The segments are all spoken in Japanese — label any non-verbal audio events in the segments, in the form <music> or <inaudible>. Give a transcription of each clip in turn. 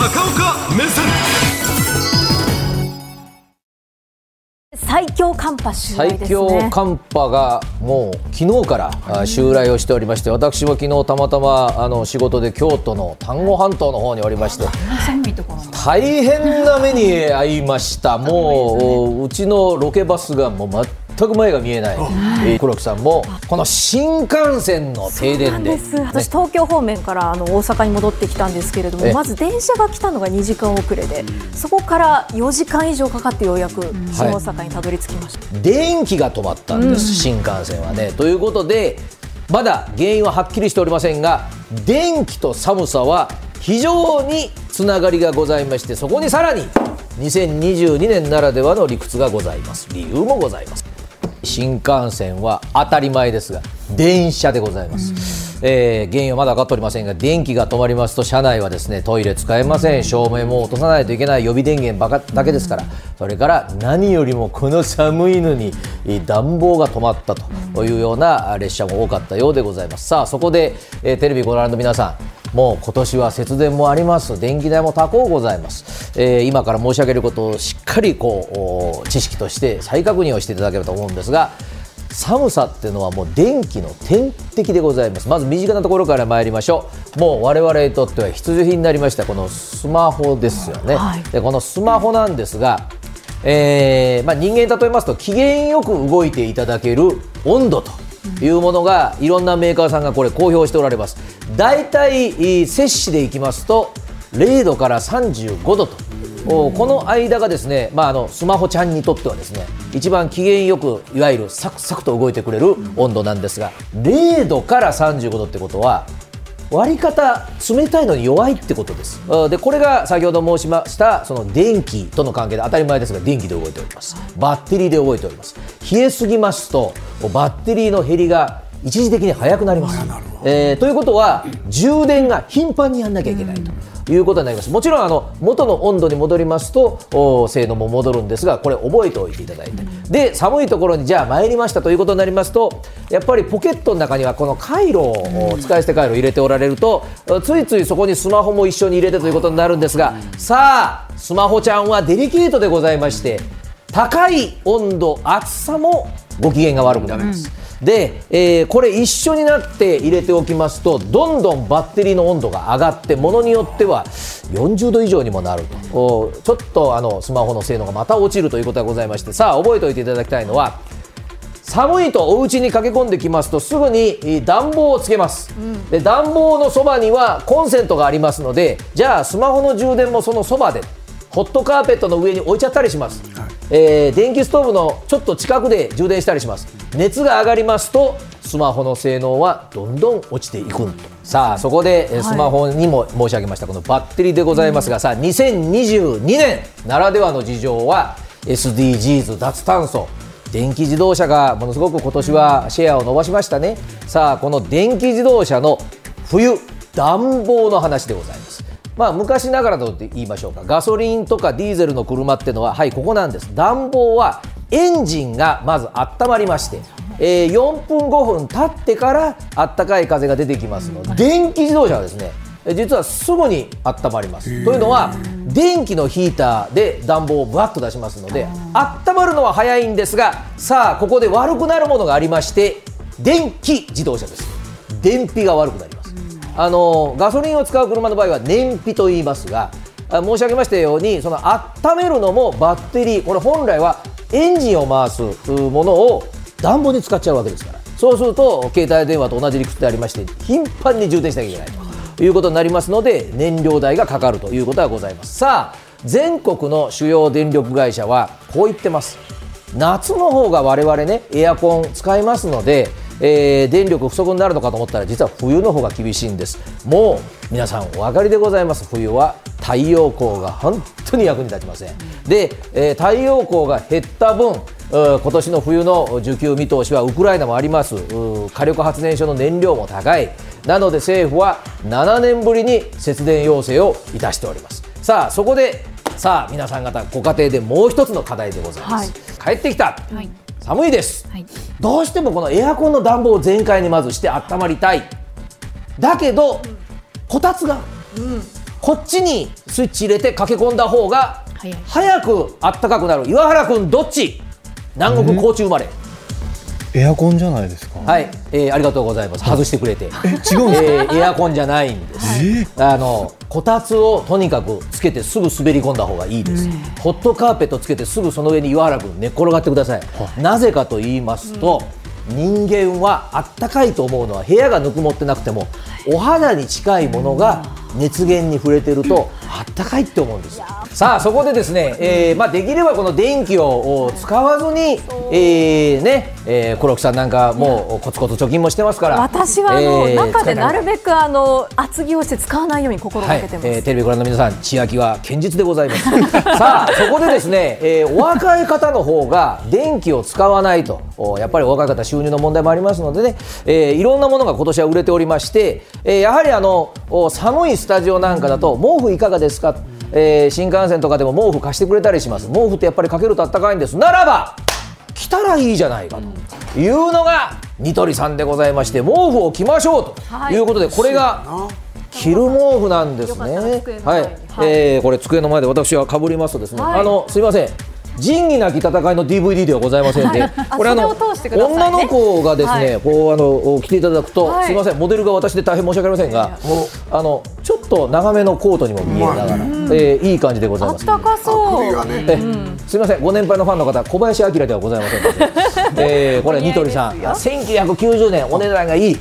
高岡目線。最強寒波襲来ですね。最強寒波がもう昨日からあ襲来をしておりまして私も昨日たまたまあの仕事で京都の丹後半島の方におりまして大変な目に遭いました。もううちのロケバスがもう全く前が見えない、えー黒木さんもこの新幹線の停電で。す。私東京方面からあの大阪に戻ってきたんですけれどもえまず電車が来たのが2時間遅れでそこから4時間以上かかってようやく新大阪にたどり着きました、電気が止まったんです、新幹線はね。ということでまだ原因ははっきりしておりませんが電気と寒さは非常につながりがございましてそこにさらに2022年ならではの理屈がございます。理由もございます新幹線は当たり前ですが電車でございます、えー原因はまだ分かっておりませんが電気が止まりますと車内はですねトイレ使えません。照明も落とさないといけない予備電源ばかだけですから。それから何よりもこの寒いのにえー暖房が止まったというようなあ列車も多かったようでございます。さあそこで、えーテレビご覧の皆さんもう今年は節電もあります。電気代も高うございます、えー今から申し上げることをしっかりこうお知識として再確認をしていただければと思うんですが寒さっていうのはもう電気の天敵でございます。まず身近なところから参りましょう。もう我々にとっては必需品になりましたこのスマホですよね、はい。でこのスマホなんですが、えーまあ、人間に例えますと機嫌よく動いていただける温度というものがいろんなメーカーさんがこれ公表しておられます。大体摂氏でいきますと0度から35度と。おこの間がですね、まあ、あのスマホちゃんにとってはですね一番機嫌よくいわゆるサクサクと動いてくれる温度なんですが0度から35度ってことは割り方冷たいのに弱いってことです。あでこれが先ほど申しましたその電気との関係で当たり前ですが電気で動いております。バッテリーで動いております。冷えすぎますとバッテリーの減りが一時的に速くなります、えーということは充電が頻繁にやんなきゃいけないと。いうことになります。もちろんあの元の温度に戻りますとお性能も戻るんですがこれ覚えておいていただいて、で寒いところにじゃあ参りましたということになりますとやっぱりポケットの中にはこの回路を使い捨て回路を入れておられるとついついそこにスマホも一緒に入れてということになるんですがさあスマホちゃんはデリケートでございまして高い温度暑さもご機嫌が悪くなります。で、えーこれ一緒になって入れておきますとどんどんバッテリーの温度が上がってものによっては40度以上にもなると。おちょっとあのスマホの性能がまた落ちるということがございましてさあ覚えておいていただきたいのは寒いとお家に駆け込んできますとすぐにえー暖房をつけます、で暖房のそばにはコンセントがありますのでじゃあスマホの充電もそのそばでホットカーペットの上に置いちゃったりします、えー電気ストーブのちょっと近くで充電したりします。熱が上がりますとスマホの性能はどんどん落ちていく。さあそこでえースマホにも申し上げましたこのバッテリーでございますが、さあ2022年ならではの事情は SDGs 脱炭素。電気自動車がものすごく今年はシェアを伸ばしましたね。さあこの電気自動車の冬暖房の話でございますまあ昔ながらと言いましょうか。ガソリンとかディーゼルの車ってのははいここなんです。暖房はエンジンがまず温まりまして、えー4分5分経ってからあったかい風が出てきますので電気自動車はですねえ実はすぐに温まります。というのは電気のヒーターで暖房をぶわっと出しますので温まるのは早いんですがさあここで悪くなるものがありまして電気自動車です。燃費が悪くなりますあのガソリンを使う車の場合は燃費と言いますが申し上げましたようにその温めるのもバッテリーこれ本来はエンジンを回すものを暖房に使っちゃうわけですから。そうすると携帯電話と同じ理屈でありまして頻繁に充電しなきゃいけないということになりますので燃料代がかかるということがございます。さあ全国の主要電力会社はこう言ってます。夏の方が我々ねエアコン使いますので、えー電力不足になるのかと思ったら実は冬の方が厳しいんです。もう皆さんお分かりでございます。冬は太陽光が本当に役に立ちません。で、えー太陽光が減った分今年の冬の需給見通しはウクライナもあります。火力発電所の燃料も高い。なので政府は7年ぶりに節電要請をいたしております。さあそこでさあ皆さん方ご家庭でもう一つの課題でございます、帰ってきた、はい寒いです、はい。どうしてもこのエアコンの暖房を全開にまずして温まりたい。だけどこたつが、こっちにスイッチ入れて駆け込んだ方が早くあったかくなる。岩原君どっち？南国高知生まれ、エアコンじゃないですか。はい、えーありがとうございます。外してくれて、え、違うんですか？えーエアコンじゃないんです、あのこたつをとにかくつけてすぐ滑り込んだ方がいいです、ホットカーペットつけてすぐその上に岩原君寝っ転がってください、なぜかと言いますと、人間はあったかいと思うのは部屋がぬくもってなくてもお肌に近いものが熱源に触れてるとあったかいって思うんですさあそこでですね、えーまあ、できればこの電気をお使わずに、えーねえー黒木さんなんかもうコツコツ貯金もしてますから私はあの、えー中でなるべくあの厚着をして使わないように心がはいけてます。えーテレビご覧の皆さん、千秋は堅実でございます。<laughs> さあ、そこでですね、えーお若い方の方が電気を使わないと、おやっぱりお若い方、収入の問題もありますのでね、えーいろんなものが今年は売れておりまして、えーやはりあのお寒いスタジオなんかだと、毛布いかがですか、えー新幹線とかでも毛布貸してくれたりします。毛布ってやっぱりかけるとあったかいんです。ならば、着たらいいじゃないかというのがニトリさんでございまして毛布を着ましょうとい。うことでこれが着る毛布なんですね。はい。えーこれ机の前で私はかぶりますとですね、はい。あのすいません。仁義なき戦いの DVD ではございませんで、これあの女の子がですね、はい。こうあの着ていただくと、はい。すいません。モデルが私で大変申し訳ありませんが、あのと長めのコートにも見えながら、えーいい感じでございます。あったかそう。ねえすみません、ご年配のファンの方、小林明ではございませんので、えー <laughs> これ、ニトリさん、1990年、お値段がいい、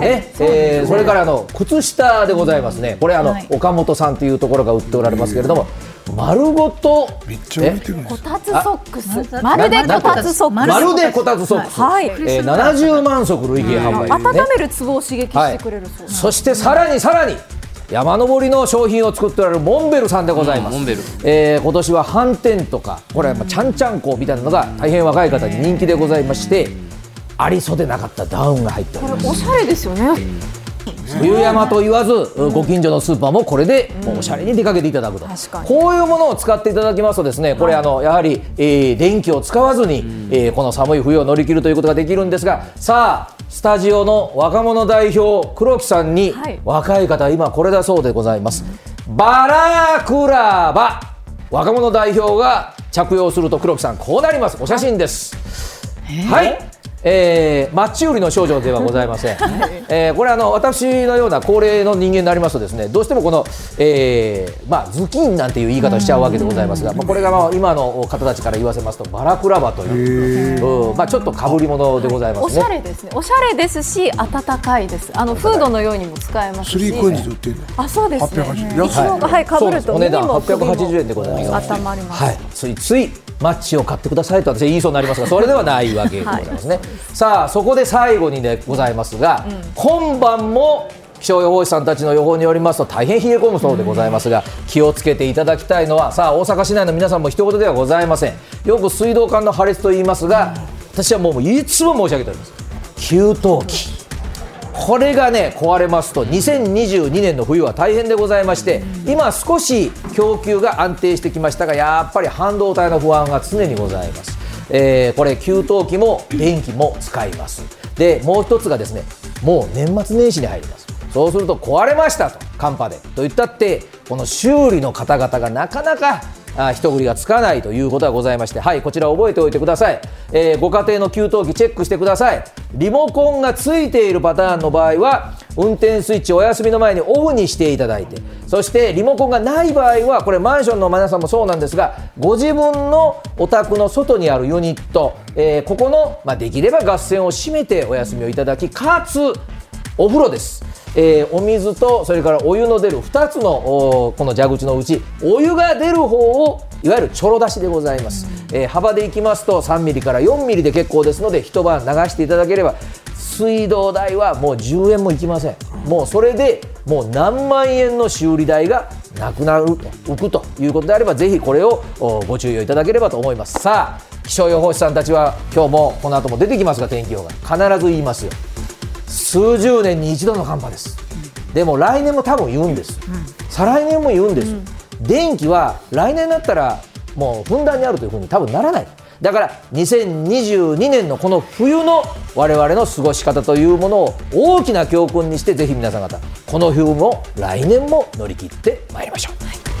ね。えーそれからあの靴下でございますね、これあの、はい。岡本さんというところが売っておられますけれども、丸ごと、めっちゃ浮いてるんですこたつソックス。まるでこたつソックス。まるでこたつソックス、はい。えー、70万足累計販売、温ね。めるツボを刺激してくれるそう。そしてさらにさらに山登りの商品を作っておられるモンベルさんでございます、モンベル。えー今年は斑点とかこれはまあちゃんちゃんこみたいなのが大変若い方に人気でございましてありそうでなかったダウンが入っております。これおしゃれですよね。冬山と言わず、ご近所のスーパーもこれでおしゃれに出かけていただくと、確かに。こういうものを使っていただきますとですねこれあのやはり、えー電気を使わずに、えーこの寒い冬を乗り切るということができるんですがさあスタジオの若者代表黒木さんに、はい。若い方今これだそうでございます、バラクラバ。若者代表が着用すると黒木さんこうなります。お写真です。はい、えー、マッチ売りの少女ではございません、えーこれあの私のような高齢の人間になりますとですねどうしてもこの、えーまあ、頭巾なんていう言い方をしちゃうわけでございますが、まあ、これがまあ今の方たちから言わせますとバラクラバという、うん。まあ、ちょっとかぶり物でございますね。おしゃ。れですね。おしゃれですし暖かいです。あのフードのようにも使えますし。スリーコインズで売ってるの？あそうですね。880一応がはい。被るとお値段耳も首も880円でございます。温まります。はい、ついついマッチを買ってくださいと私は言いそうになりますがそれではないわけでございますね、さあそこで最後にでございますが、今晩も気象予報士さんたちの予報によりますと大変冷え込むそうでございますが、気をつけていただきたいのはさあ大阪市内の皆さんも一言ではございません。よく水道管の破裂と言いますが、私はもういつも申し上げております。給湯器。これがね壊れますと2022年の冬は大変でございまして今少し供給が安定してきましたがやっぱり半導体の不安が常にございます、えーこれ給湯器も電気も使います。でもう一つがですねもう年末年始に入ります。そうすると壊れましたと寒波で。と言ったってこの修理の方々がなかなかあ一振りがつかないということがございまして、はい、こちら覚えておいてください、えーご家庭の給湯器チェックしてください。リモコンがついているパターンの場合は運転スイッチお休みの前にオフにしていただいてそしてリモコンがない場合はこれマンションの皆さんもそうなんですがご自分のお宅の外にあるユニット、えーここの、まあ、できれば合線を閉めてお休みをいただきかつお風呂です、えーお水とそれからお湯の出る2つのおこの蛇口のうちお湯が出る方をいわゆるちょろ出しでございます、えー幅でいきますと3ミリから4ミリで結構ですので一晩流していただければ水道代はもう10円もいきません。もうそれでもう何万円の修理代がなくなる浮くということであればぜひこれをおご注意をいただければと思います。さあ気象予報士さんたちは今日もこの後も出てきますが天気予報が必ず言いますよ数十年に一度の寒波です、でも来年も多分言うんです、再来年も言うんです、電気は来年になったらもうふんだんにあるというふうに多分ならない。だから2022年のこの冬の我々の過ごし方というものを大きな教訓にしてぜひ皆さん方この冬も来年も乗り切ってまいりましょう。はい。